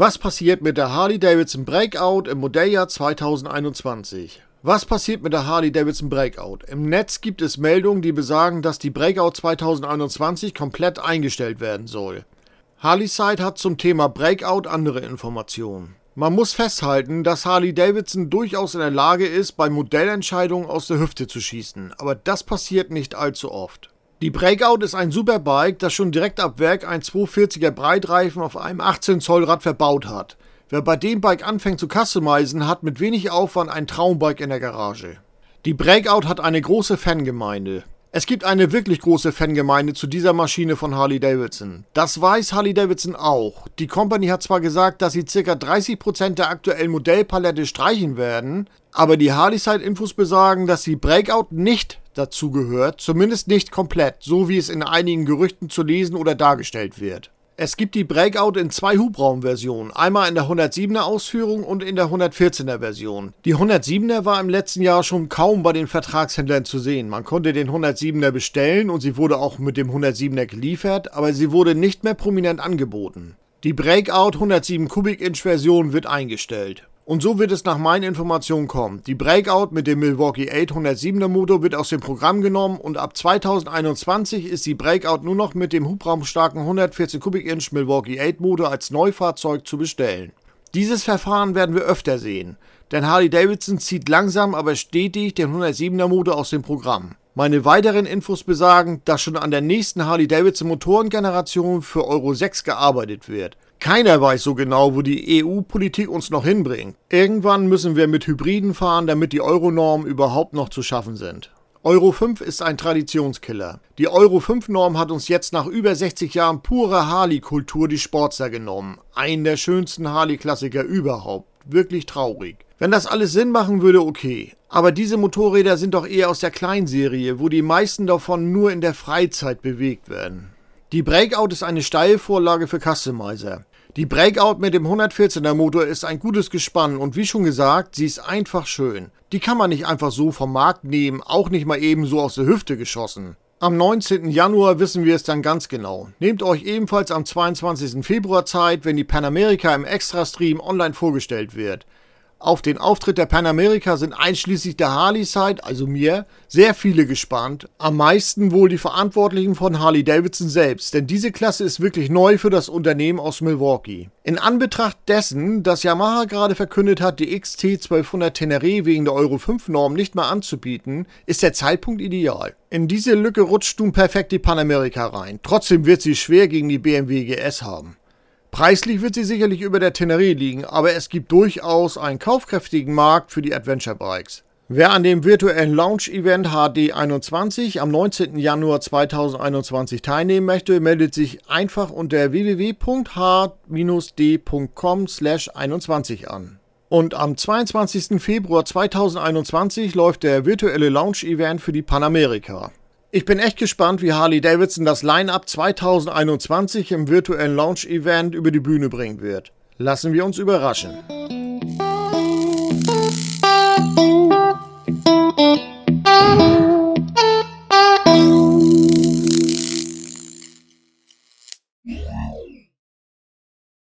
Was passiert mit der Harley-Davidson Breakout im Modelljahr 2021? Was passiert mit der Harley-Davidson Breakout? Im Netz gibt es Meldungen, die besagen, dass die Breakout 2021 komplett eingestellt werden soll. Harley-Side hat zum Thema Breakout andere Informationen. Man muss festhalten, dass Harley-Davidson durchaus in der Lage ist, bei Modellentscheidungen aus der Hüfte zu schießen, aber das passiert nicht allzu oft. Die Breakout ist ein Superbike, das schon direkt ab Werk ein 240er Breitreifen auf einem 18 Zoll Rad verbaut hat. Wer bei dem Bike anfängt zu customizen, hat mit wenig Aufwand ein Traumbike in der Garage. Die Breakout hat eine große Fangemeinde. Es gibt eine wirklich große Fangemeinde zu dieser Maschine von Harley Davidson. Das weiß Harley Davidson auch. Die Company hat zwar gesagt, dass sie ca. 30% der aktuellen Modellpalette streichen werden, aber die Harley-Side-Infos besagen, dass die Breakout nicht dazugehört, zumindest nicht komplett, so wie es in einigen Gerüchten zu lesen oder dargestellt wird. Es gibt die Breakout in zwei Hubraumversionen, einmal in der 107er Ausführung und in der 114er Version. Die 107er war im letzten Jahr schon kaum bei den Vertragshändlern zu sehen. Man konnte den 107er bestellen und sie wurde auch mit dem 107er geliefert, aber sie wurde nicht mehr prominent angeboten. Die Breakout 107 Kubik-Inch Version wird eingestellt. Und so wird es nach meinen Informationen kommen. Die Breakout mit dem Milwaukee 807er Motor wird aus dem Programm genommen und ab 2021 ist die Breakout nur noch mit dem hubraumstarken 114 Kubik-Inch Milwaukee 8 Motor als Neufahrzeug zu bestellen. Dieses Verfahren werden wir öfter sehen, denn Harley Davidson zieht langsam aber stetig den 107er Motor aus dem Programm. Meine weiteren Infos besagen, dass schon an der nächsten Harley Davidson Motorengeneration für Euro 6 gearbeitet wird. Keiner weiß so genau, wo die EU-Politik uns noch hinbringt. Irgendwann müssen wir mit Hybriden fahren, damit die Euronormen überhaupt noch zu schaffen sind. Euro 5 ist ein Traditionskiller. Die Euro 5-Norm hat uns jetzt nach über 60 Jahren purer Harley-Kultur die Sportster genommen. Einen der schönsten Harley-Klassiker überhaupt. Wirklich traurig. Wenn das alles Sinn machen würde, okay. Aber diese Motorräder sind doch eher aus der Kleinserie, wo die meisten davon nur in der Freizeit bewegt werden. Die Breakout ist eine Steilvorlage für Customizer. Die Breakout mit dem 114er Motor ist ein gutes Gespann und wie schon gesagt, sie ist einfach schön. Die kann man nicht einfach so vom Markt nehmen, auch nicht mal eben so aus der Hüfte geschossen. Am 19. Januar wissen wir es dann ganz genau. Nehmt euch ebenfalls am 22. Februar Zeit, wenn die Panamerika im Extra-Stream online vorgestellt wird. Auf den Auftritt der Panamerika sind einschließlich der Harley-Side, also mir, sehr viele gespannt. Am meisten wohl die Verantwortlichen von Harley Davidson selbst, denn diese Klasse ist wirklich neu für das Unternehmen aus Milwaukee. In Anbetracht dessen, dass Yamaha gerade verkündet hat, die XT 1200 Tenere wegen der Euro 5 Norm nicht mehr anzubieten, ist der Zeitpunkt ideal. In diese Lücke rutscht nun perfekt die Panamerika rein. Trotzdem wird sie schwer gegen die BMW GS haben. Preislich wird sie sicherlich über der Teneré liegen, aber es gibt durchaus einen kaufkräftigen Markt für die Adventure Bikes. Wer an dem virtuellen Launch-Event HD21 am 19. Januar 2021 teilnehmen möchte, meldet sich einfach unter www.h-d.com/21 an. Und am 22. Februar 2021 läuft der virtuelle Launch-Event für die Panamerika. Ich bin echt gespannt, wie Harley Davidson das Line-Up 2021 im virtuellen Launch-Event über die Bühne bringen wird. Lassen wir uns überraschen.